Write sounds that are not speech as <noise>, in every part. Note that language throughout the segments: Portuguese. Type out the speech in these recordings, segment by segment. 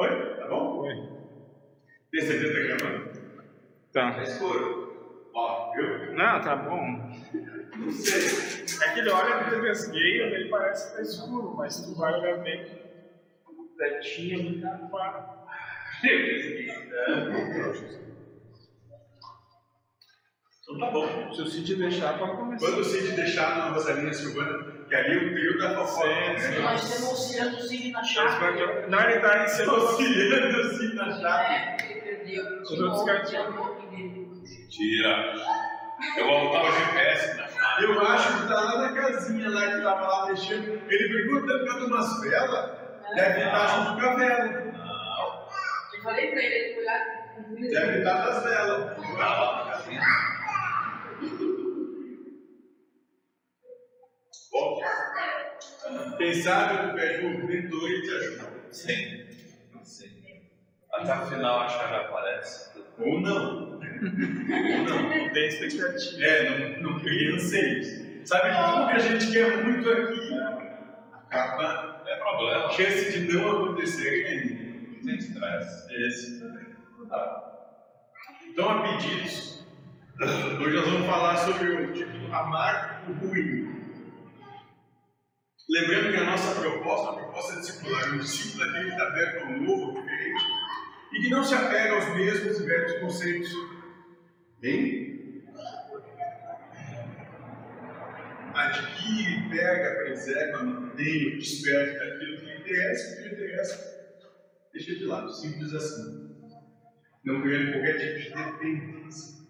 Oi? Tá bom? Oi. Tem certeza que tá gravando? Tá. Tá escuro. Ó, viu? Não, tá bom. Não sei. É que ele olha no desenho, ele parece que tá escuro, mas tu vai olhar bem ali, tá claro. Então tá bom. Se o Cid deixar, pode começar. Quando o Cid deixar na Rosalina Silvana, que ali o trio da fofoca. Né? Nós estamos auxiliando o Cid na chave. vão- Não, ele tá em cima do Auxiliando o Cid na chave. É, ele perdeu. Os outros gatinhos. Tira. Eu vou voltar o GPS na chave. Eu acho que tá lá na casinha lá que tava lá mexendo. Ele perguntando cadê umas velas. Deve estar junto com a vela. Eu falei pra ele, ele foi lá. Deve estar nas velas. Tá lá na casinha. Bom, quem sabe o um mentor e te ajuda. Sim. Sim. Até o final a chave aparece. Ou não. Ou não. Não tem expectativa. É, não, não cria anseios. Sabe que tudo que a gente quer muito aqui acaba é problema. chance de não acontecer ainda. Não tem estresse. Esse também. Então, a pedidos, hoje nós vamos falar sobre o título Amar o Ruim. Lembrando que a nossa proposta, a proposta discipular, um discípulo aquele que está aberto ao novo, diferente, e que não se apega aos mesmos e velhos conceitos. Bem? Adquire, pega, preserva, mantém, desperte daquilo que interessa, o que lhe interessa, deixa de lado, simples assim. Não criando qualquer tipo de dependência.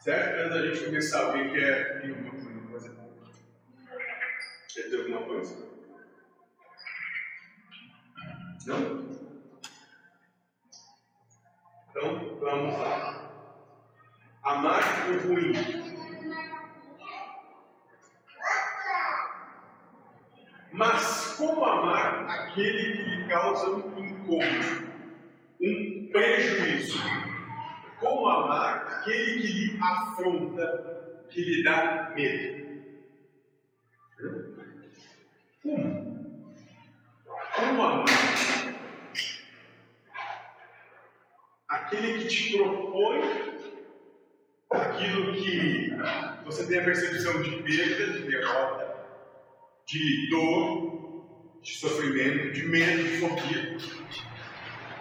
Certo? Antes da gente começar, alguém quer ter alguma coisa? Quer dizer alguma coisa? Não? Então, vamos lá. Amar o ruim. Mas como amar aquele que lhe causa um incômodo, um prejuízo? Como amar aquele que lhe afronta, que lhe dá medo? Como? Amar aquele que te propõe aquilo que você tem a percepção de perda, de derrota, de dor, de sofrimento, de medo, de fobia.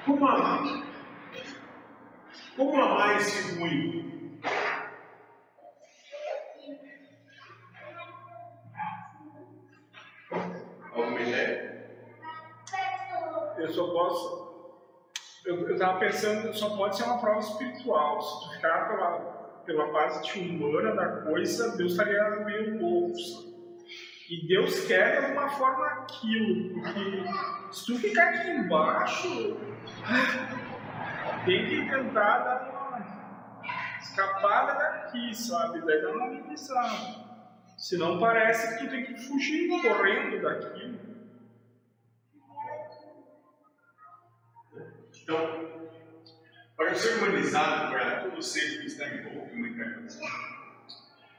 Como amar? Como amar esse ruim? Alguma ideia? Eu só posso. Eu, eu tava pensando, só pode ser uma prova espiritual. Se tu ficar pela, pela parte humana da coisa, Deus estaria meio louco. E Deus quer de alguma forma aquilo, porque se tu ficar aqui embaixo, tem que tentar dar uma escapada daqui, sabe? Daí dá uma amenizada. Senão parece que tu tem que fugir correndo daquilo. Então, para ser humanizado, para todo ser que está envolto em uma encarnação,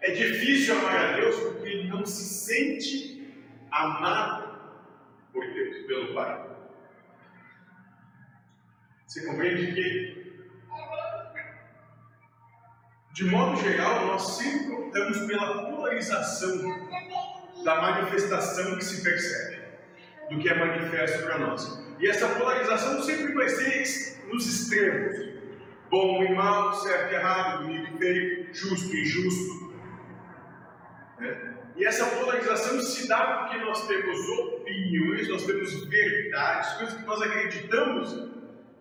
é difícil amar a Deus porque ele não se sente amado por Deus, pelo Pai. Você compreende que, de modo geral, nós sempre optamos pela polarização da manifestação que se percebe, do que é manifesto para nós. E essa polarização sempre vai ser nos extremos: bom e mal, certo e errado, bonito e feio, justo e injusto. né? E essa polarização se dá porque nós temos opiniões, nós temos verdades, coisas que nós acreditamos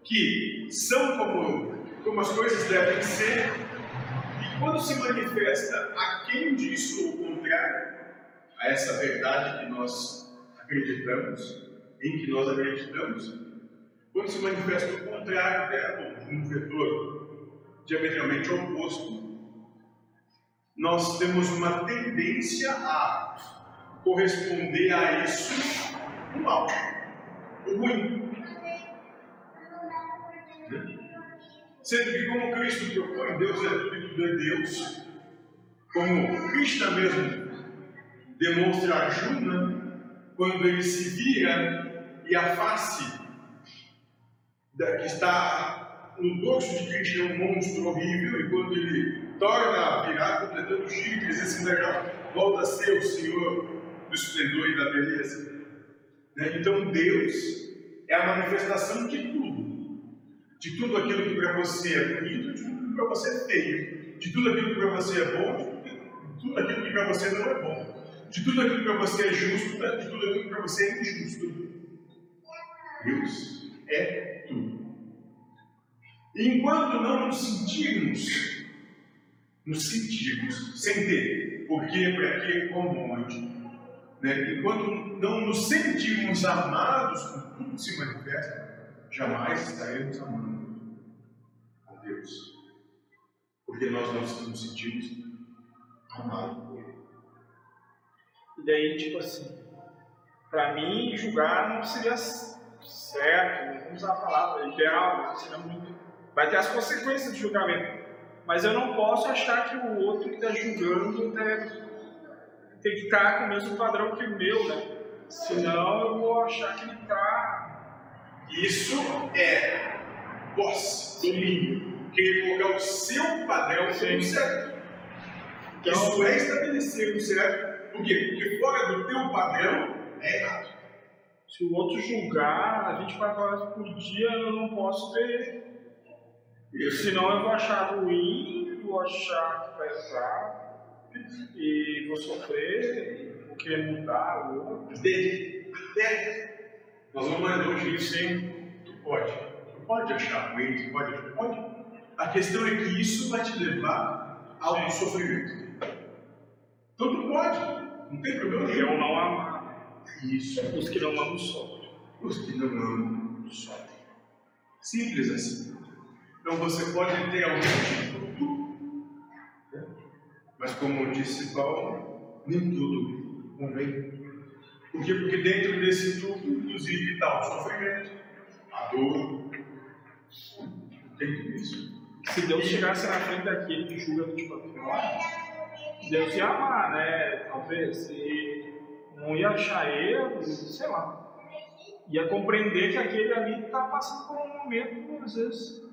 que são como, como as coisas devem ser, e quando se manifesta a quem disso o contrário, a essa verdade que nós acreditamos, em que nós acreditamos, quando se manifesta o contrário dela, um vetor diametralmente oposto, nós temos uma tendência a corresponder a isso o mal, o ruim. Sendo que como Cristo propõe, Deus é tudo e tudo é Deus, como Krishna mesmo demonstra a Juna, quando ele se vira e a face da- que está no dorso de Cristo é um monstro horrível, e quando ele torna a virar, completando o diz assim, já volta a ser o Senhor do esplendor e da beleza. Né? Então Deus é a manifestação de tudo. De tudo aquilo que para você é bonito, de tudo que para você é feio. De tudo aquilo que para você é bom, de tudo aquilo que para você não é bom. De tudo aquilo que para você é justo, de tudo aquilo que para você é injusto. Deus é tudo. Enquanto não nos sentirmos, nos sentirmos, sem ter porquê, para quê, como, onde, né? enquanto não nos sentirmos amados por tudo que se manifesta, jamais estaremos amando a Deus. Porque nós não nos sentimos amados por Ele. E daí, tipo assim, para mim, julgar não seria certo, vamos usar a palavra ideal, não seria muito. Vai ter as consequências de julgamento. Mas eu não posso achar que o outro que está julgando tem, tem que estar com o mesmo padrão que o meu, né? Senão eu vou achar que ele está. Isso é posse, domínio, querer colocar o seu padrão como certo. Então- Isso é estabelecer o certo. Por quê? Porque fora do teu padrão é errado. Se o outro julgar 24 horas por dia, eu não posso ter. Senão eu vou achar ruim, vou achar que vai errar, e vou sofrer, vou querer mudar o outro. Desde até nós vamos mais longe disso, hein? Tu pode. Tu pode achar ruim, tu pode, tu pode. A questão é que isso vai te levar ao sofrimento. Então tu pode, não tem problema eu nenhum. não amar. Isso. Os que não amam sofrem. Os que não amam sofrem. Simples assim. Então você pode ter algum tipo de tudo, né? mas como disse Paulo, nem tudo convém. Por quê? Porque dentro desse tudo, inclusive, está o sofrimento, a dor. Tem tudo isso. Se Deus chegasse na frente daquele que julga 24 horas, Deus ia amar, né? Talvez. E não ia achar erros, sei lá. Ia compreender que aquele ali está passando por um momento, às vezes.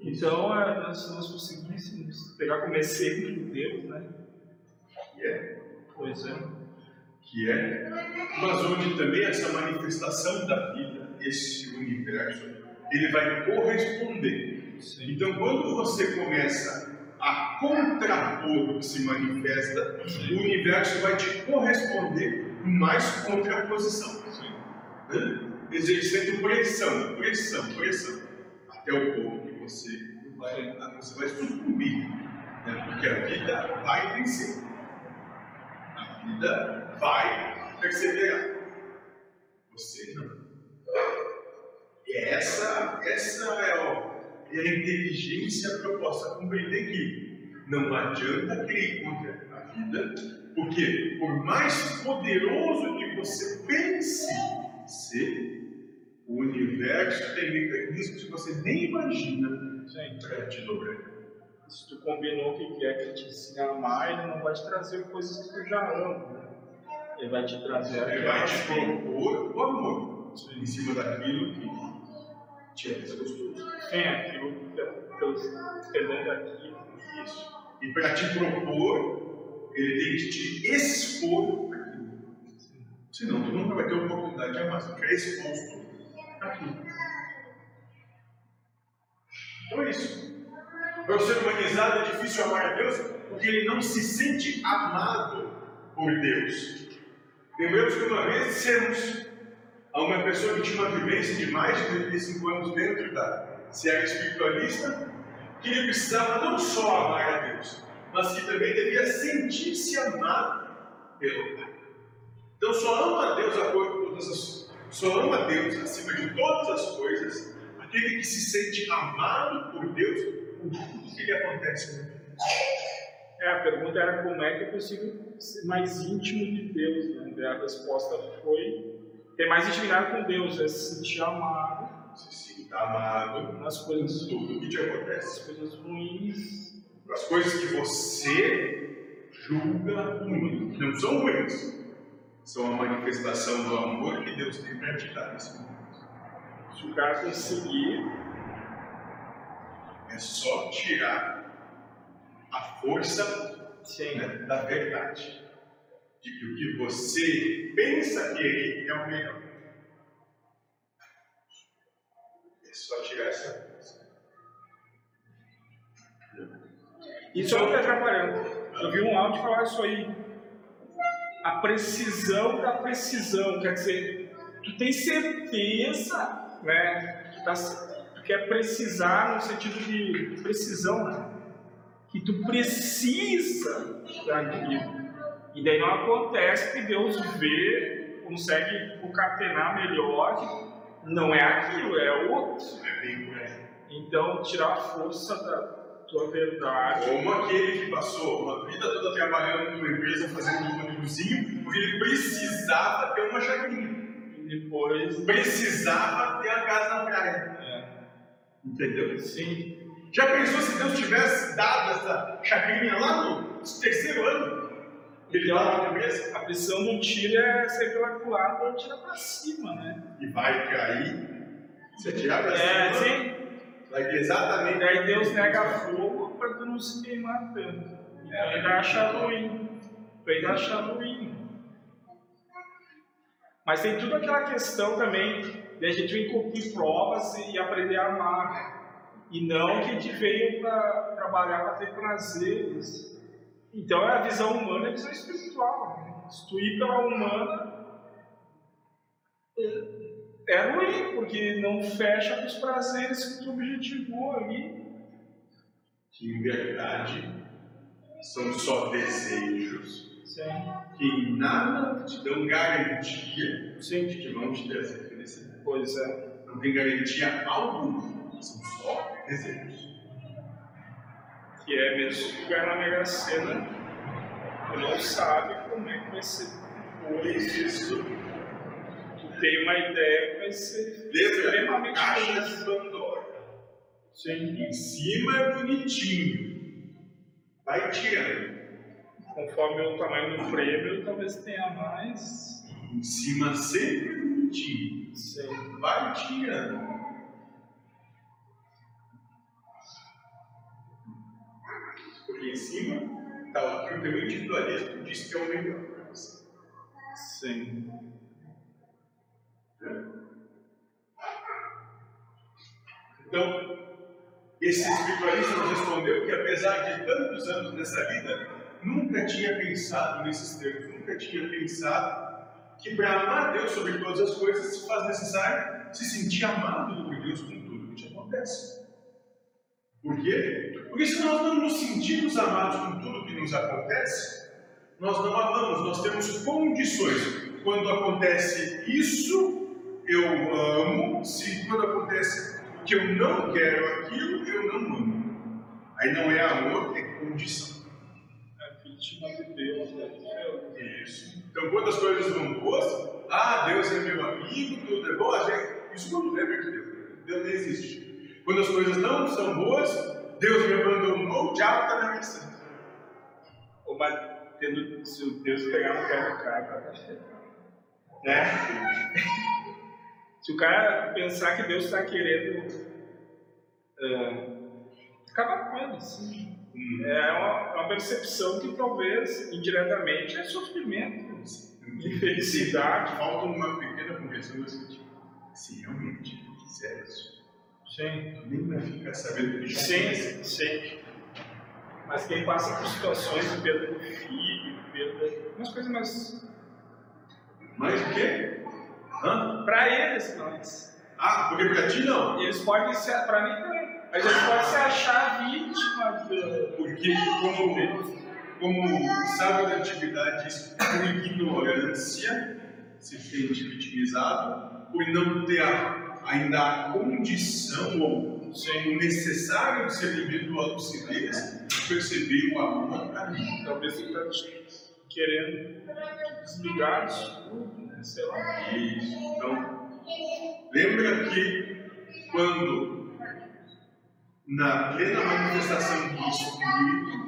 Então, é, nós, se nós conseguíssemos pegar como exemplo de Deus, né? Que é, Pois é. que é, mas onde também essa manifestação da vida, esse universo, ele vai corresponder Sim. Então, quando você começa a contrapor o que se manifesta, o universo vai te corresponder mais contraposição. Né? Exercendo pressão, pressão, pressão, até o ponto que você vai, você vai sucumbir. Né? Porque a vida vai vencer. A vida vai perseverar. Você não. E essa, essa é, ó, é a inteligência proposta compreender que não adianta querer contra a vida, porque por mais poderoso que você pense ser, o universo tem mecanismos que você nem imagina Sim. para te dobrar. Se tu combinou que quer que te ensine a amar, ele não vai te trazer coisas que tu já ama, né? Ele vai te trazer Ele vai te propor o amor em cima daquilo que te é desgostoso. Tem aquilo que é pelos perdendo aquilo. Isso. E para te propor, ele tem que te expor aquilo. Senão, tu nunca vai ter oportunidade de amar. Você fica exposto àquilo. Então é isso. Para o ser humanizado é difícil amar a Deus porque ele não se sente amado por Deus. Lembramos que uma vez dissemos a uma pessoa que tinha uma vivência de mais de 35 anos dentro da seara espiritualista que ele precisava não só amar a Deus, mas que também devia sentir-se amado pelo Pai. Então só ama a Deus a todas as, só ama a Deus acima de todas as coisas aquele que se sente amado por Deus por tudo que lhe acontece vida. É, a pergunta era como é que eu consigo ser mais íntimo de Deus, né? E a resposta foi ter mais intimidade com Deus, é se sentir amado Se sinta amado nas coisas, tudo que te acontece. coisas ruins. As coisas que você julga ruins, que não são ruins, são a manifestação do amor que Deus tem para te dar nesse momento. Se o cara conseguir, É só tirar a força né, da verdade. De que o que você pensa querer é o melhor. É só tirar essa Isso é o atrapalhando. Eu vi um áudio falar isso aí. A precisão da precisão. Quer dizer, tu tem certeza, né? Tu, tá, tu quer precisar no sentido de precisão, né? Que tu precisa daquilo. E daí não acontece que Deus vê, consegue concatenar melhor não é aquilo, é outro. É aí. Então, tirar a força da tua verdade. Como aquele que passou uma vida toda trabalhando numa empresa fazendo um ônibusinho, porque ele precisava ter uma chacrinha. E depois. Precisava ter a casa na praia. É, Entendeu? sim. Já pensou se Deus tivesse dado essa chacrinha lá no terceiro ano? Ele estava na empresa? A pressão do tiro é sair pela culatra tira pra cima, né? E vai cair. Você tirar pra É, cima, sim. Vai ter exatamente. E daí Deus nega fogo pra tu não se queimar tanto. Então ele vai achar ruim. Ele vai achar ruim. Mas tem tudo aquela questão também de a gente cumprir provas e aprender a amar. E não que a gente veio para trabalhar para ter prazeres. Então é a visão humana e a visão espiritual. Né? Se tu ir pela humana, é, ruim, porque não fecha com os prazeres que tu objetivou ali. Que em verdade são só desejos Sim. que em nada te dão garantia Sim. de que vão te trazer felicidade. Pois é. Não tem garantia alguma. São só desejos. Que é mesmo ganhar na Mega Sena, tu não sabe como é que vai ser depois disso. Tem uma ideia que vai ser Lembra? extremamente Caixa de Pandora. Sim. Em cima é bonitinho. Vai tirando. Conforme o tamanho do prêmio, talvez tenha mais. Em cima sempre é bonitinho. Sim. Vai tirando. Porque em cima está o que o teu individualismo diz que é o melhor para você. Sim. Então, esse espiritualista nos respondeu que, apesar de tantos anos nessa vida, nunca tinha pensado nesses termos, nunca tinha pensado que para amar Deus sobre todas as coisas se faz necessário se sentir amado por Deus com tudo que te acontece. Por quê? Porque se nós não nos sentimos amados com tudo que nos acontece, nós não amamos, nós temos condições. Quando acontece isso, eu amo, se quando acontece que eu não quero aquilo, eu não amo. Aí não é amor, é condição. É vítima de Deus, né? Isso. Então, quando as coisas vão boas, ah, Deus é meu amigo, tudo é bom, gente, isso quando lembra de Deus. Deus não existe. Quando as coisas não são boas, Deus me abandonou, o diabo está na minha missão. Ou mas tendo, se Deus pegar no pé do cara, Né? <laughs> Se o cara pensar que Deus está querendo ah, acabar com ele, sim. Hum. É uma, uma percepção que talvez indiretamente é sofrimento, infelicidade. Falta uma pequena conversão no sentido. Se realmente quiser isso, Sim. nem vai ficar sabendo que Sim, aconteceu. sim. Mas quem passa por situações de perda do filho, perda. umas coisas mais. Mas o quê? Para eles, mas. Ah, porque pra ti não. Eles podem ser. Para mim também. Mas eles podem se achar vítima de. Porque, como, como sábio da antiguidade diz, por ignorância se sente vitimizado, por não ter a- ainda a condição ou o necessário discernimento do deles, perceber o amor. Talvez ele está querendo desligar tudo, sei lá. Isso. Então, lembra que quando na plena manifestação do Espírito,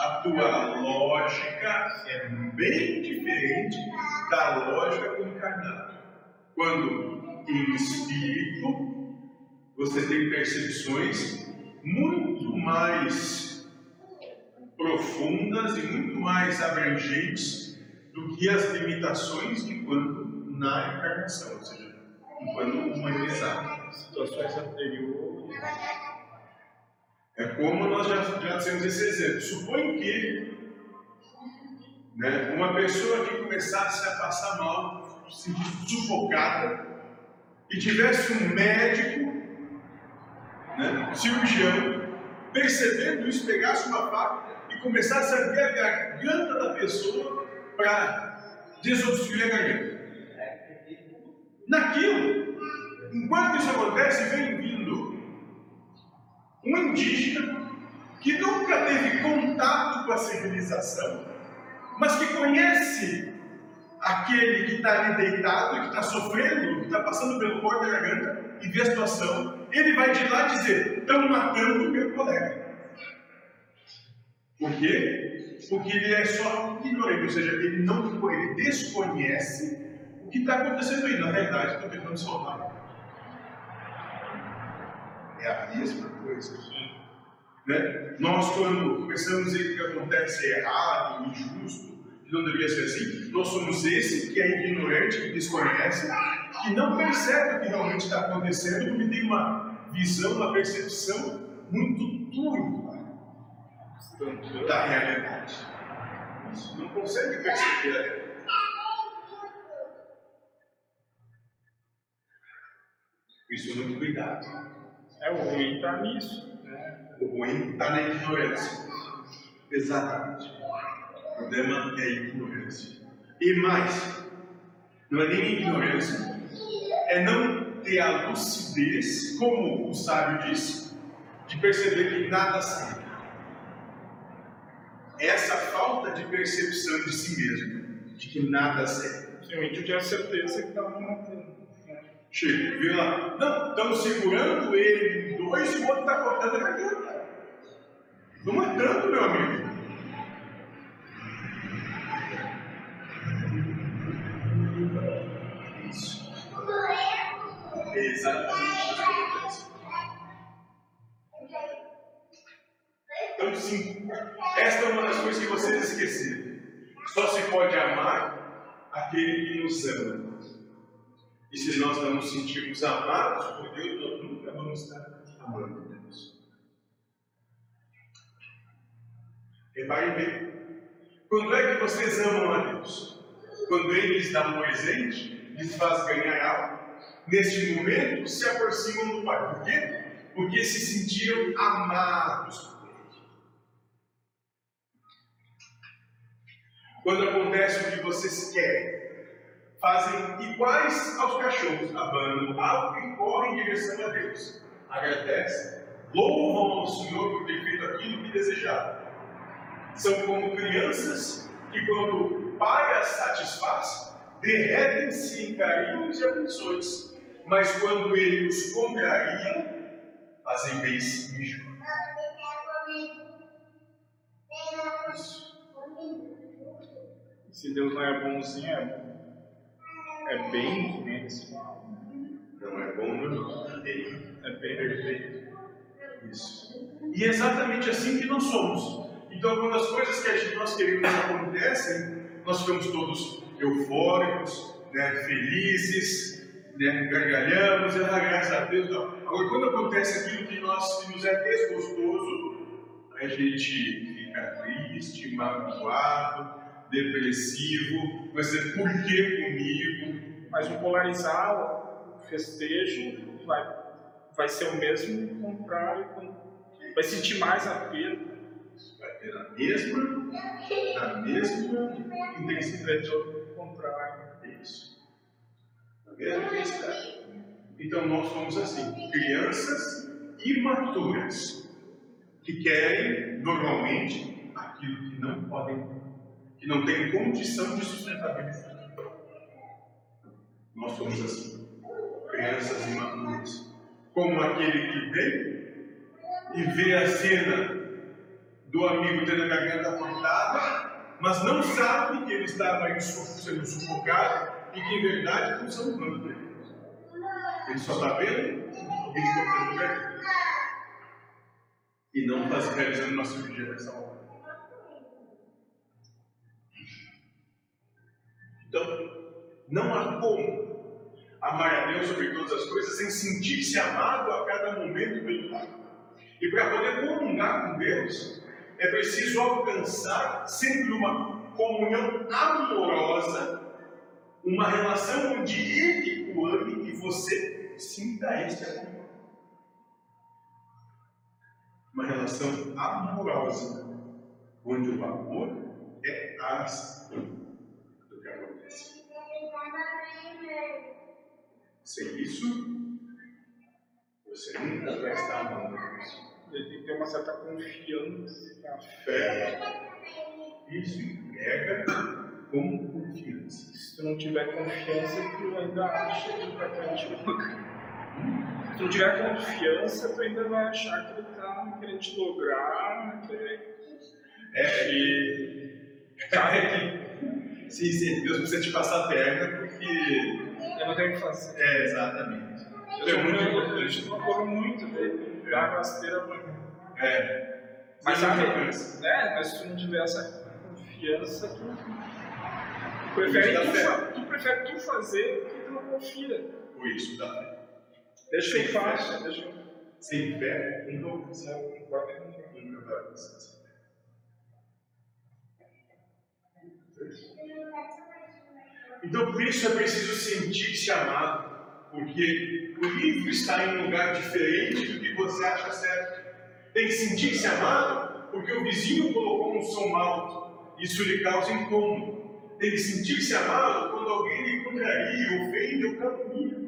a tua lógica é bem diferente da lógica do encarnado. Quando em espírito, você tem percepções muito mais profundas e muito mais abrangentes do que as limitações enquanto na encarnação, ou seja, enquanto humanizado. Situações anteriores. É como nós já, já temos esse exemplo. Suponho que né, uma pessoa que começasse a passar mal, se sufocada, e tivesse um médico, né, cirurgião, percebendo isso, pegasse uma faca e começasse a ver a garganta da pessoa para desobstruir a garganta. Naquilo, enquanto isso acontece, vem vindo um indígena que nunca teve contato com a civilização, mas que conhece aquele que está ali deitado, que está sofrendo, que está passando pelo corpo da garganta e vê a situação, ele vai de lá dizer: estão matando o meu colega. Por quê? Porque ele é só ignorante, ou seja, ele não ele desconhece o que está acontecendo aí. Na verdade, estão tentando salvar. É a mesma coisa. Né? Nós, quando a dizer que acontece errado, injusto, que não deveria ser assim, nós somos esse que é ignorante, que desconhece, que não percebe o que realmente está acontecendo, porque tem uma visão, uma percepção muito turva da realidade. Isso não consegue perceber a realidade. Isso muito cuidado. É, o ruim está nisso. Né? O ruim está na ignorância. Exatamente. O problema é a ignorância. E mais, não é nem ignorância, é não ter a lucidez, como o sábio disse, de perceber que nada sabe. Essa falta de percepção de si mesmo, de que nada serve. Sim, o índio tinha certeza que estava matando. né? Chega, vê lá. Não, estamos segurando ele em dois e o outro está cortando a garganta. Não matando, meu amigo. Isso. É exatamente isso que acontece. Então, sim, esta é uma das coisas que vocês esqueceram. Só se pode amar aquele que nos ama. E se nós não nos sentirmos amados por Deus, nós nunca vamos estar amando Deus. Reparem bem. Quando é que vocês amam a Deus? Quando Ele lhes dá um presente, lhes faz ganhar algo, neste momento se aproximam do Pai. Por quê? Porque se sentiram amados por Ele. Quando acontece o que vocês querem, fazem iguais aos cachorros, abanam algo e correm em direção a Deus. Agradecem, louvam ao Senhor por ter feito aquilo que desejavam. São como crianças que, quando o pai as satisfaz, derretem-se em carinhos e atenções, mas quando ele os contraria, fazem beijo. Se Deus não é bonzinho, é, é bem dimensional. Não é bom, não. É. É bem Perfeito. Isso. E é exatamente assim que nós somos. Então, quando as coisas que a gente, nós queremos acontecem, nós ficamos todos eufóricos, né, felizes, né, gargalhamos, ah, graças a Deus. Não. Agora, quando acontece aquilo que, nós, que nos é desgostoso, a gente fica triste, magoado, depressivo, vai ser por que comigo? Mas o polarizar, o festejo, vai, vai ser o mesmo contrário. Vai sentir mais a perda. Vai ter a mesma, a mesma intensidade. O contrário. Isso. A mesma intensidade. Então nós somos assim, crianças imaturas, que querem normalmente aquilo que não podem, não têm condição de sustentabilizar. Nós somos assim, crianças imaturas, como aquele que vem e vê a cena do amigo tendo a garganta cortada, mas não sabe que ele estava sendo sufocado e que em verdade não são humanos. Ele só está vendo o no lugar dele. E não está realizando uma cirurgia nessa hora. Então, não há como amar a Deus sobre todas as coisas sem sentir-se amado a cada momento pelo Pai. E para poder comungar com Deus, é preciso alcançar sempre uma comunhão amorosa, uma relação onde Ele o ame e você sinta esse amor. Uma relação amorosa, onde o amor é a ação do que acontece. Sem isso, você nunca vai estar amando Deus. Ele tem que ter uma certa confiança. Fé. Isso pega com confiança. Se tu não tiver confiança, tu ainda acha que ele tá querendo te lograr. Se tu não tiver confiança, tu ainda vai achar que ele tá querendo te lograr, que É que. Sabe sim, sim, Deus precisa te passar a perna porque. Eu tenho o que fazer. É, exatamente. Eu, É muito eu, importante. eu te procuro muito, dele, a rasteira pra mim. É. Mas Você sabe, né? Mas se tu não tiver essa confiança, tu, tu, prefere, tu, fa- tu prefere tu fazer porque tu não confia. Por isso dá fé. Deixa eu faço, deixa eu. Sem fé, nunca. Não pode- Nunca vai alcançar. Então, por isso é preciso sentir-se amado, porque o livro está em um lugar diferente do que você acha certo. Tem que sentir-se amado, porque o vizinho colocou um som alto, isso lhe causa incômodo. Tem que sentir-se amado quando alguém lhe contraria, ofende ou calumnia.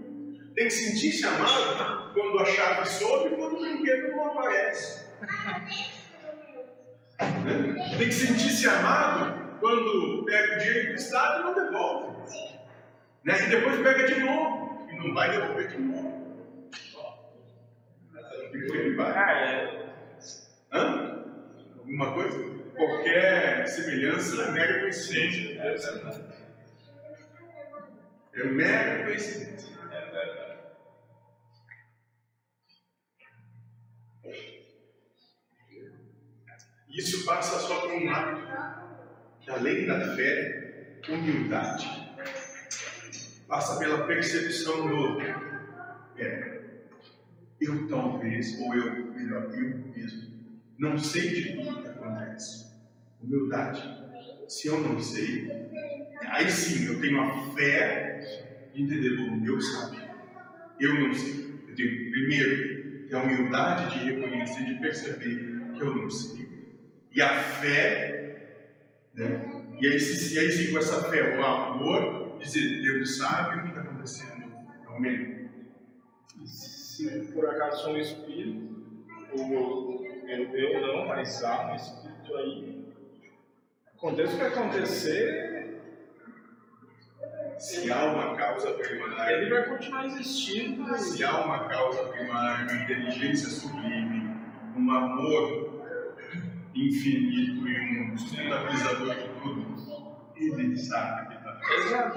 Tem que sentir-se amado quando a chave sobe e quando o brinquedo não aparece. Né? Tem que sentir-se amado quando pega o dinheiro emprestado e não devolve. Né? E depois pega de novo. E não vai devolver de novo. Ah, é. Hã? Alguma coisa? Qualquer semelhança é mera coincidência. É mera coincidência. Isso passa só por um que além da fé, humildade. Passa pela percepção do é, eu talvez, ou eu, melhor, eu mesmo, não sei de tudo que acontece. Humildade. Se eu não sei, aí sim eu tenho a fé de entender como Deus sabe. Eu não sei. Eu tenho, primeiro, a humildade de reconhecer, de perceber que eu não sei. E a fé, né? E aí, se, e aí sim, com essa fé, o amor, dizer, Deus sabe o que está acontecendo. É o melhor. Se por acaso sou um espírito, ou eu, eu não, mas há um espírito aí, aconteça o que acontecer, Se há uma causa ele primária, vai continuar existindo. se há uma causa primária, uma inteligência sublime, um amor infinito e um sustentabilizador de tudo, ele sabe que está Eles já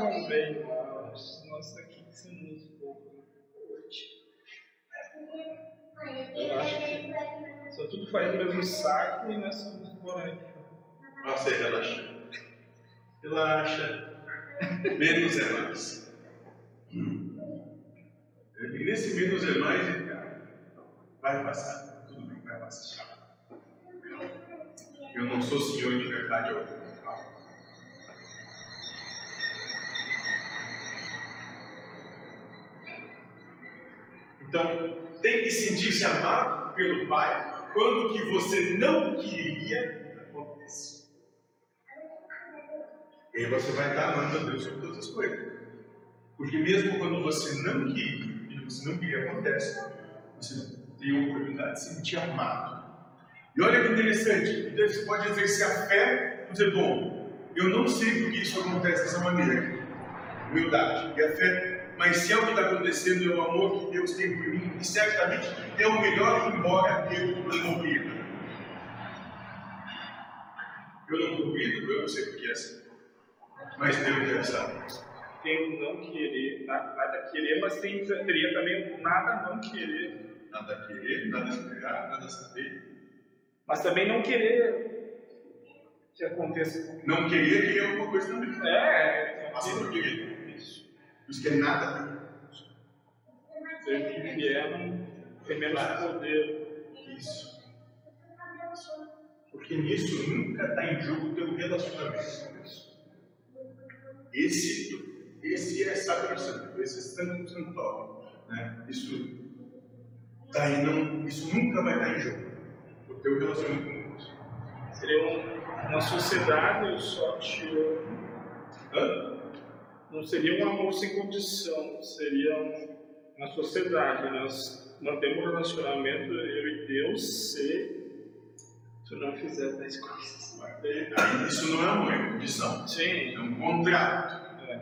mas nós aqui somos um pouco hoje. Eu acho que só tudo faz o mesmo saco e nós somos aí. Nossa, relaxa. Relaxa. Menos é mais. Hum. E nesse menos é mais, vai passar. Tudo bem, vai passar. Eu não sou senhor de verdade alguma. Então, tem que sentir-se amado pelo Pai quando o que você não queria acontece. E aí você vai estar amando a Deus sobre todas as coisas. Porque mesmo quando você não queria, e você não queria acontece, você tem a oportunidade de se sentir amado. E olha que interessante, você pode exercer a fé e dizer, bom, eu não sei por que isso acontece dessa maneira. Humildade e a fé. Mas se é o que está acontecendo, é o amor que Deus tem por mim, e certamente é o melhor, embora eu não duvido. Eu não duvido, eu não sei por que é assim. Mas Deus deve saber. tem o não querer, na- nada querer, mas tem, teria também o nada não querer. Nada querer, nada esperar, nada saber. Mas também não querer que aconteça. Não queria querer alguma coisa também. É, é Passa por querer. isso. Por isso que é nada. Ser que vier não tem menos poder. Isso. Porque nisso nunca está em jogo o teu relacionamento. Esse, esse é sacrosanto, esse é santo santório. Né? Isso, daí não, isso nunca vai estar em jogo. O teu relacionamento com Deus. Seria um- uma sociedade, eu só te amo. Hã? Não seria um amor sem condição, seria um- uma sociedade. Nós mantemos um relacionamento, eu e Deus, se tu não fizer tais coisas. Isso não é amor, é condição. Sim, É um contrato. é.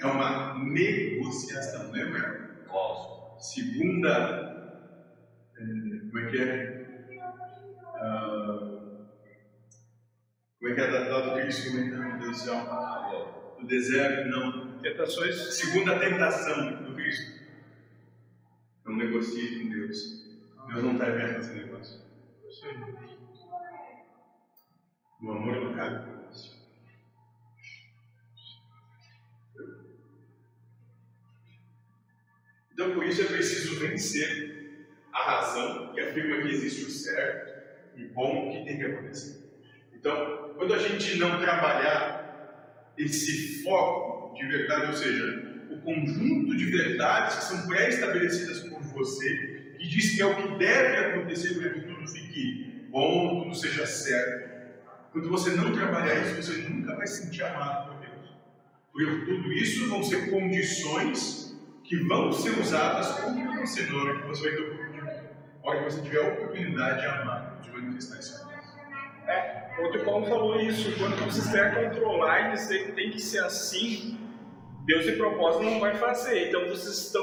É uma negociação, lembra? Gosto. Segunda. eh, Como é que é? Ah, como é que é do é que é meu Deus do céu? Do deserto? Não. tentações Segunda tentação do Cristo. Não negocie com Deus. Deus não está aberto a esse negócio. O amor não cabe. Então, por isso é preciso vencer a razão que afirma que existe o certo e bom que tem que acontecer. Então, quando a gente não trabalhar esse foco de verdade, ou seja, o conjunto de verdades que são pré-estabelecidas por você, que diz que é o que deve acontecer para que tudo fique bom, tudo seja certo. Quando você não trabalhar isso, você nunca vai se sentir amado por Deus. Porque tudo isso vão ser condições que vão ser usadas na hora que você vai ter oportunidade. Na hora que você tiver a oportunidade de amar, de manifestar amor. É, o Paulo falou isso, quando você quiser controlar e dizer tem que ser assim, Deus de propósito não vai fazer. Então vocês estão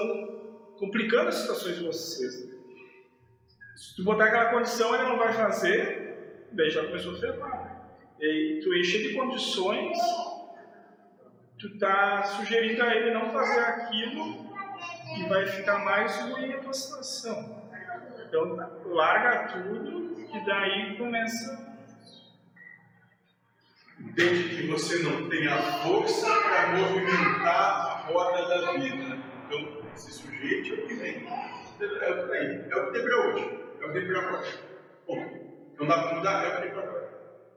complicando as situações de vocês. Se tu botar aquela condição, ele não vai fazer, daí já começou a ferrar. E tu enche de condições, tu tá sugerindo a ele não fazer aquilo e vai ficar mais ruim a tua situação. Então larga tudo e daí começa Entende que você não tem a força para movimentar a roda da vida. Então, se sujeite ao que vem. É o que tem, é o que tem para hoje. É o que tem para agora. Bom, não dá para mudar, é o que tem para agora.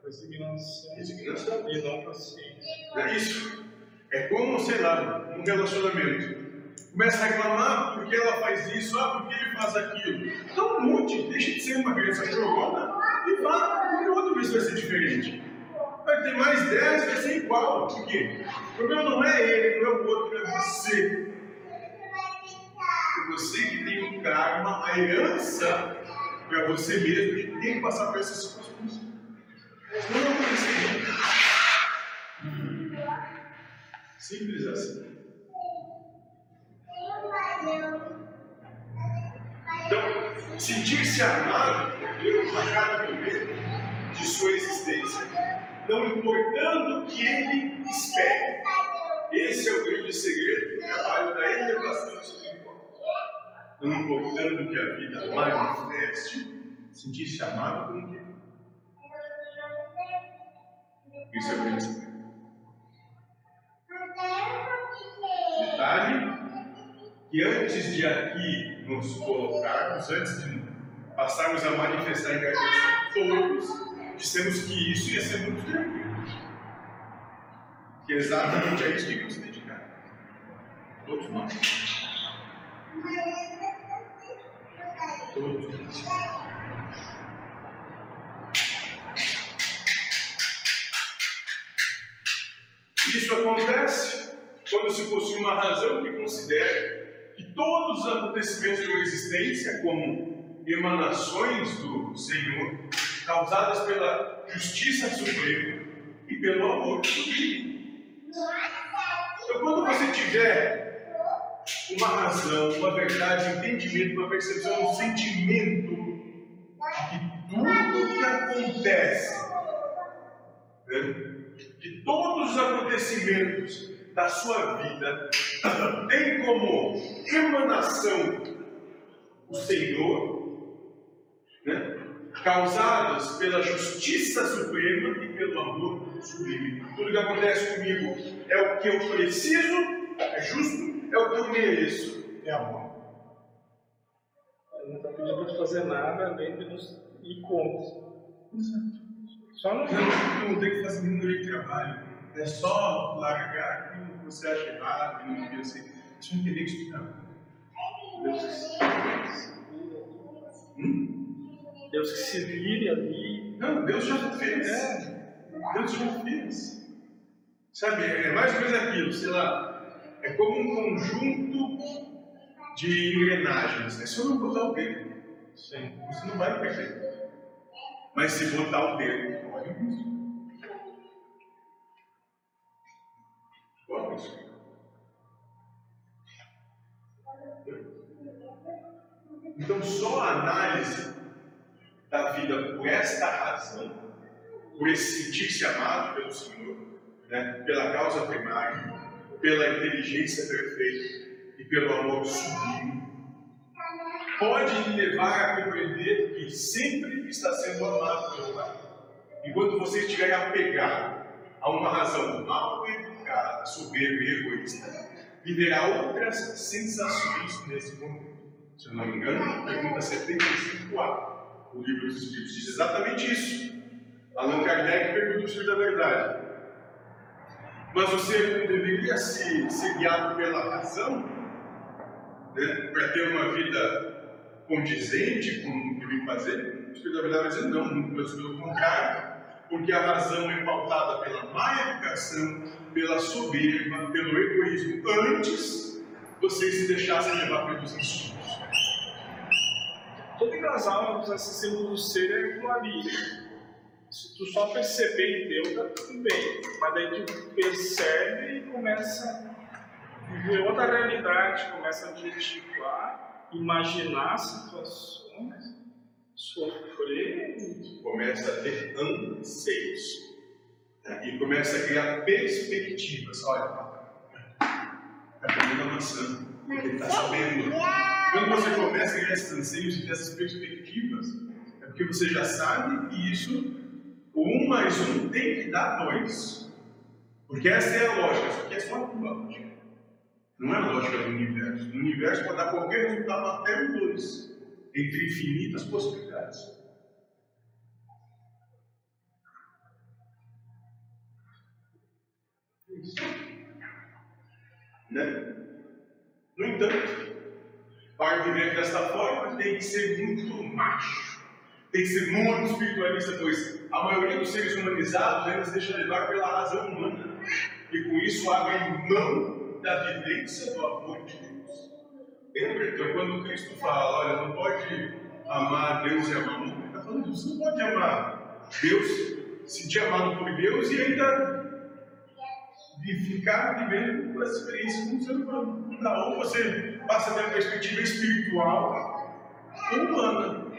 resignação Resignação. e não paciência. É isso. É como, sei lá, um relacionamento. Começa a reclamar porque ela faz isso, ah, porque ele faz aquilo. Então mude, deixa de ser uma criança chorona e vá para outro se vai ser diferente. Vai ter mais 10, vai ser igual. Por quê? O problema não é ele, não é o outro, é você. É você que tem o karma, herança para você mesmo de ter que passar por essas situações. Senão não aconteceria. Simples assim. Então, sentir-se amado é uma cada momento de sua existência, não importando o que ele espere. Esse é o grande segredo do trabalho da elevação espiritual. Não importando que a vida manifeste, sentir-se amado como que Isso é o grande segredo. Detalhe que antes de aqui nos colocarmos, antes de passarmos a manifestar em gratidão todos, dissemos que isso ia ser muito tranquilo. Que exatamente a isso que nos dedicar. Todos nós. Todos nós. Isso acontece quando se possui uma razão que considere que todos os acontecimentos da existência, como emanações do Senhor, causadas pela justiça suprema e pelo amor divino. Então, quando você tiver uma razão, uma verdade, um entendimento, uma percepção, um sentimento que tudo que acontece, né, que todos os acontecimentos da sua vida tem como emanação o Senhor, né? causadas pela justiça suprema e pelo amor sublime. Tudo que acontece comigo é o que eu preciso, é justo, é o que eu mereço, é amor. Ele não está pedindo para fazer nada além de nos ir contra. Só não. Tem que fazer nenhum trabalho. É só largar aquilo que você acha errado e ser. Isso não tem que estudar. Deus, Hum? Deus que se vire ali. Não, Deus já fez. Deus já fez. Sabe, é mais ou menos aquilo, sei lá, é como um conjunto de engrenagens. É só não botar o dedo. Sim. Você não vai perder. Mas se botar o dedo, olha isso. Então, só a análise da vida por esta razão, por esse sentir-se amado pelo Senhor, né, pela causa primária, pela inteligência perfeita e pelo amor sublime, pode lhe levar a compreender que sempre está sendo amado pelo Pai. Enquanto você estiver apegado a uma razão mal educada, soberba e egoísta, viverá outras sensações nesse momento. Se eu não me engano, pergunta 75a. O livro dos Espíritos diz exatamente isso. Allan Kardec pergunta o Espírito da Verdade. Mas você não deveria se, ser guiado pela razão né, para ter uma vida condizente com o que vem fazer? O Espírito da Verdade vai dizer não, mas pelo contrário, porque a razão é pautada pela má educação, pela soberba, pelo egoísmo, antes vocês se deixassem levar pelos instintos. Todas as almas, esse símbolo do ser é iguaria. Se tu só perceber em Deus, tá tudo bem. Mas daí tu percebe e começa a viver outra realidade, começa a adjetivar, imaginar situações, sofrer. Começa a ter anseios. E começa a criar perspectivas. Olha, está comendo a maçã, porque está sabendo. Quando você começa a criar esses anseios e essas perspectivas, é porque você já sabe que isso, o um mais um tem que dar dois. Porque essa é a lógica, isso aqui é só a tua lógica. Não é a lógica do universo. No universo pode dar qualquer resultado até um dois, entre infinitas possibilidades. Né? No entanto, para viver desta forma, tem que ser muito macho, tem que ser muito espiritualista, pois a maioria dos seres humanizados ainda se deixa levar pela razão humana e com isso abrem mão da vivência do amor de Deus. Lembra? Então, quando Cristo fala, olha, não pode amar Deus e amar o mundo, ele está falando você não pode amar Deus, se sentir amado por Deus e ainda de ficar vivendo essa experiência com o ser humano. Dá. Ou você passa a ter uma perspectiva espiritual ou humana.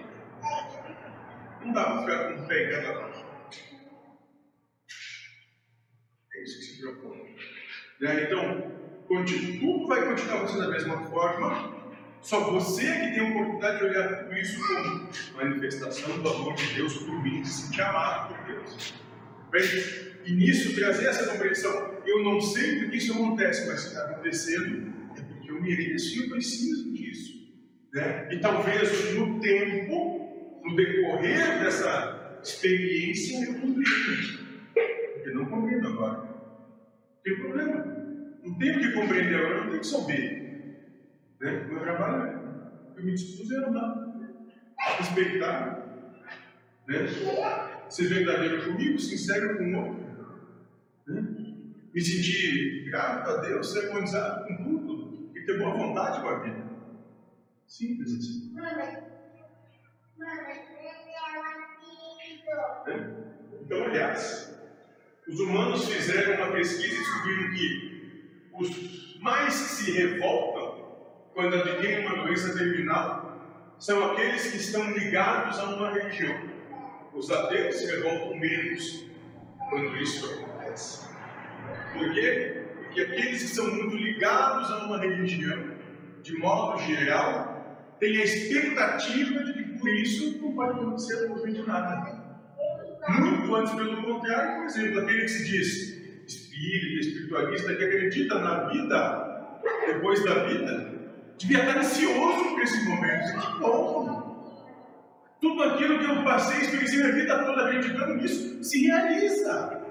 Não dá para ficar com o pé em cada lado. É isso que se propõe. Né? Então, tudo vai continuar acontecendo da mesma forma, só você é que tem a oportunidade de olhar tudo isso como manifestação do amor de Deus por mim, de se sentir amado por Deus. Bem, e nisso trazer essa compreensão. Eu não sei porque isso acontece, mas se está acontecendo é porque eu mereço e eu preciso disso. Né? E talvez no tempo, no decorrer dessa experiência, eu compreenda. Porque não compreendo agora. Não tem problema. Não tenho que compreender agora, não tenho que saber. Né? Meu trabalho é eu me dispus a amar, respeitar, né? ser verdadeiro comigo, sincero com o outro. Me sentir grato a Deus, harmonizado com tudo e ter boa vontade com a vida. Simples assim. Né? Então, aliás, os humanos fizeram uma pesquisa e descobriram que os mais que se revoltam quando adquirem uma doença terminal são aqueles que estão ligados a uma religião. Os ateus se revoltam menos quando isso acontece. Por quê? Porque aqueles que são muito ligados a uma religião, de modo geral, têm a expectativa de que por isso não vai acontecer absolutamente nada. Muito antes, pelo contrário, por exemplo, aquele que se diz espírita, espiritualista, que acredita na vida depois da vida, devia estar ansioso por esse momento. Que bom! Tudo aquilo que eu passei, experienciei a vida toda acreditando nisso, se realiza.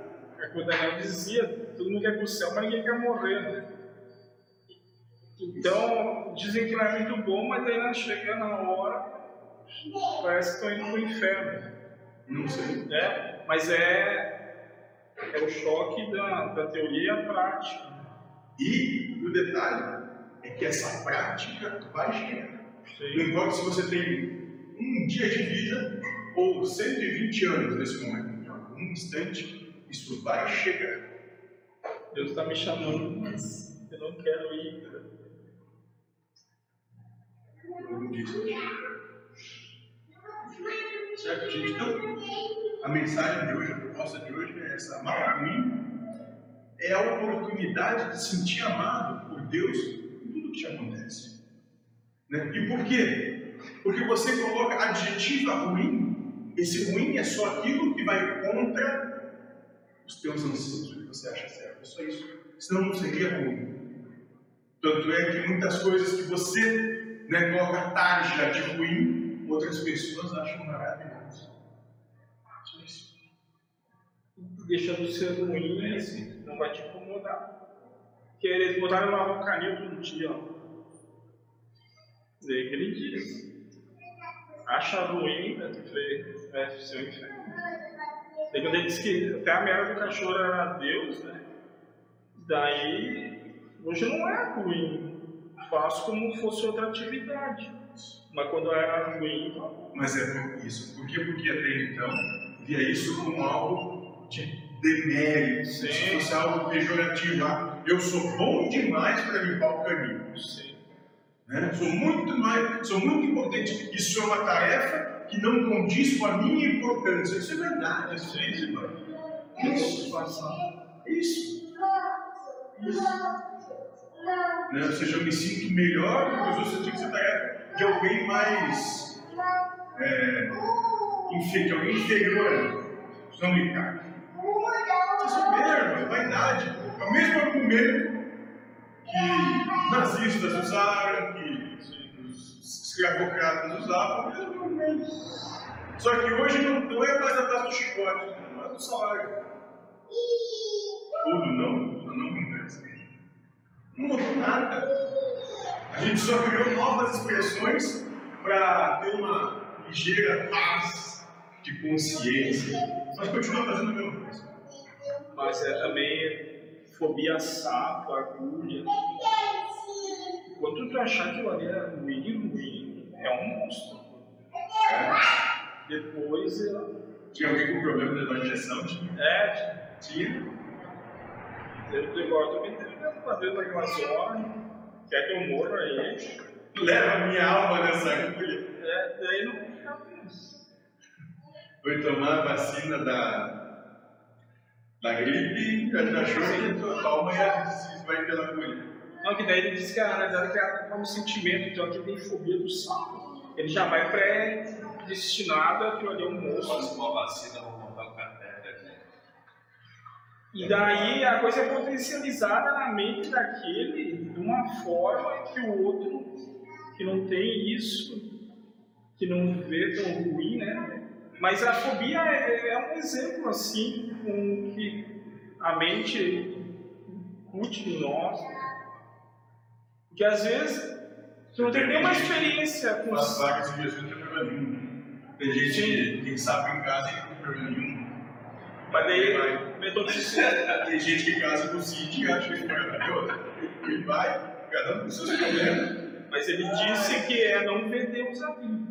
É o Daniel dizia, todo mundo quer para o céu, mas ninguém quer morrer, né? Então, dizem que não é muito bom, mas aí chega na hora, parece que estão indo para o inferno. Não sei. Né? Mas é, é o choque da, da teoria e a prática. E o detalhe é que essa prática vai chegar. Não importa se você tem um dia de vida ou 120 anos nesse momento, em algum instante, isso vai chegar. Deus está me chamando, mas eu não quero ir. Certo, gente? Então, a mensagem de hoje, a proposta de hoje é essa: amar ruim é a oportunidade de se sentir amado por Deus em tudo que te acontece. Né? E por quê? Porque você coloca adjetiva ruim, esse ruim é só aquilo que vai contra os teus anseios, o que você acha certo. É só isso. Senão não seria ruim. Tanto é que muitas coisas que você né, coloca tarja de ruim, outras pessoas acham maravilhoso. Só isso. Deixando de ser ruim, assim, não vai te incomodar. Porque eles botaram uma roucaria todo dia. Daí que ele diz. Acha ruim, né? é seu inferno. Daí quando ele disse que até a merda do cachorro era Deus, né? Daí, hoje não é ruim. Faço como fosse outra atividade. Mas quando era ruim, não. Mas é por isso. Por quê? Porque até então via isso como algo de demérito, Sim. se fosse algo pejorativo. Ah, eu sou bom demais para limpar o caminho. Sim. Né? Sou muito mais, sou muito importante. Isso é uma tarefa que não condiz com a minha importância. Isso é verdade, isso é isso, mano. Isso, isso. Isso. Né? Ou seja, eu me sinto melhor do que os outros, eu tinha que ser de alguém mais. É, infe- de alguém inferior não me cabe. Isso é mesmo, é vaidade. É o mesmo argumento que nazistas usaram, que usavam, é o mesmo argumento. Só que hoje não, não é mais a base do chicote, é mais do salário. Tudo não, tudo não acontece. Não mudou nada. A gente só criou novas expressões para ter uma ligeira paz de consciência, mas continua fazendo a mesma coisa. Mas é também fobia sapo, agulha. Quando tu achar que aquilo ali é ruim, ruim, é um monstro. É. Depois é. Tinha alguém com problema de levar injeção? Tinha. É, Tinha. eu igual também teve uma vez naquela zona, quer que eu morra aí. Leva minha alma nessa agulha. É, daí não fica. Foi tomar a vacina da, da gripe, já achou que a tua alma ia vai pela agulha. Não, que daí ele disse que a realidade é que é um sentimento, então aqui tem fobia do sapo. Ele já vai pré-destinado ali é um monstro. Próxima vacina, vou montar catéter aqui. E daí a coisa é potencializada na mente daquele de uma forma que o outro que não tem isso, que não vê tão ruim, né? Mas a fobia é, é um exemplo assim com que a mente incute em nós. Porque às vezes tu não tem nenhuma experiência com As vacas de Jesus não tem problema nenhum. Tem gente que, quem sabe em casa e não tem problema nenhum. Mas daí, Vai. metodista, <laughs> Tem gente que casa com o Cid e acha que é. Ele vai, cada um com seus problemas. mas ele disse que é não ver Deus ali.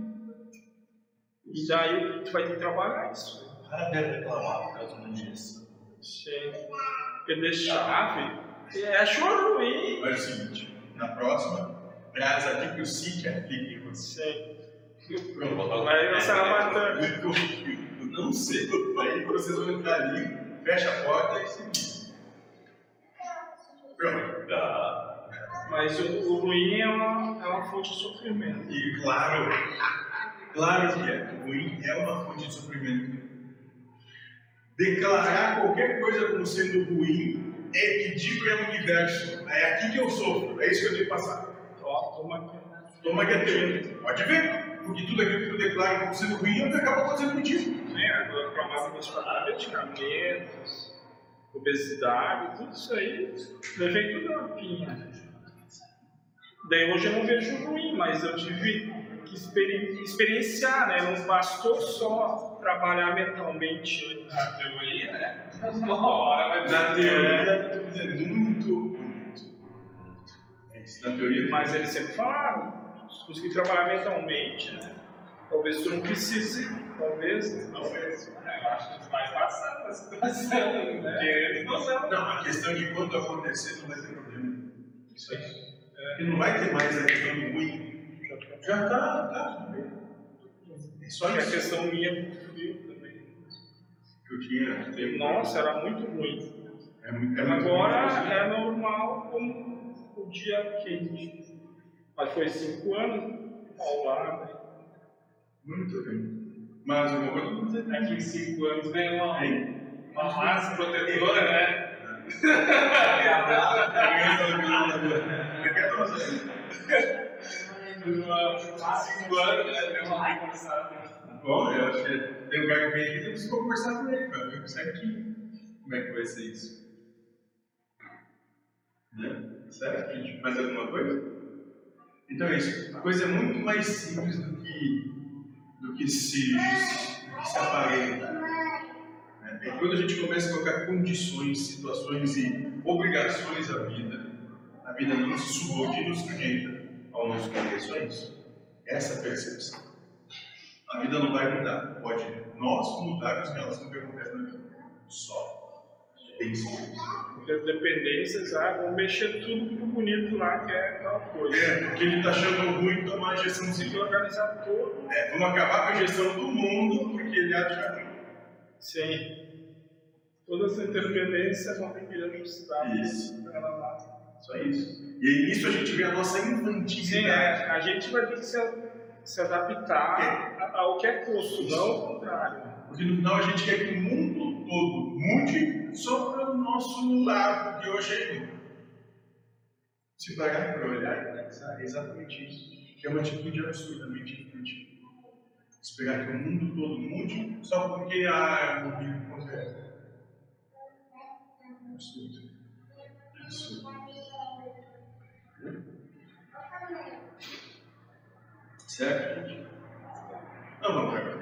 E daí tu vai ter que trabalhar isso. O cara deve reclamar por causa do disso. Sim. Perder chave. É choro ruim. Mas é o seguinte, na próxima, traz aqui que o Cid aplique em você. Pronto, o Aí você vai matando. Eu não sei. Aí vocês vão entrar ali, fecha a porta e se vira. Pronto. Tá. Mas o, o ruim é uma, é uma fonte de sofrimento. E claro, claro que é. Ruim é uma fonte de sofrimento. Declarar qualquer coisa como sendo ruim é pedir para o universo. É aqui que eu sofro, é isso que eu tenho que passar. Ó, toma aqui. Toma é teu. Pode ver, porque tudo aquilo que tu declara como sendo ruim é acaba acontecendo contigo. Né? Agora, reclamava dos medicamentos, obesidade, tudo isso aí, levei tudo na pinha. Daí hoje eu não vejo ruim, mas eu tive experi experienciar, né? Não bastou só trabalhar mentalmente na teoria, né? Uma hora vai Na teoria, é muito bonito. É Na teoria, Mas eles sempre falaram, se conseguir trabalhar mentalmente, né? Talvez tu não precise, talvez, talvez. Eu acho que vai passando a situação, <laughs> né? Porque eles não são. Não, a questão de quando acontecer não vai ter problema. Isso aí. Porque não vai ter mais a questão do ruim. Já tá, tá. É só que a questão minha frio também. que eu tinha. Nossa, era muito ruim. É muito, é muito Agora ruim. é normal como o dia quente. Mas foi cinco anos ao lado. Muito bem. Mas uma coisa eu vou dizer. Daqui em cinco anos vem uma, Hein? uma massa protetora, né? <laughs> Cinco anos, né? Ar-condicionado. Bom, eu acho que tem um cara que vem aqui, temos que conversar com ele, para ver certinho como é que vai ser isso. Né? Certo, gente? Mais alguma coisa? Então é isso. A coisa é muito mais simples do que, do que se, se aparenta. E quando a gente começa a colocar condições, situações e obrigações à vida, a vida não se subordina ou sujeita ao nosso contexto. É isso. Essa percepção. A vida não vai mudar. Pode nós mudarmos em relação ao que acontece na vida. Só. Simples. Porque as dependências, ah, vão mexer tudo pro bonito lá, que é tal coisa. É, porque ele está achando ruim tomar a Tem gestãozinha. que organizar todo. É, vamos acabar com a gestão do mundo porque ele acha ruim. Sim. Todas as interdependências vão ter que ajustar. Isso. pra ela. Só isso. E nisso a gente vê a nossa Sim, infantilidade. é, a gente vai ter que se, se adaptar a- ao que é custo, não ao contrário. Porque no final a gente quer que o mundo todo mude só para o nosso lado, porque hoje é ruim. Se parar para olhar e pensar, é exatamente isso. Que é uma atitude absurdamente infantil. Esperar que o mundo todo mude só porque ah, o mundo acontece. Absurdo. Absurdo. Certo, gente? Não, vamos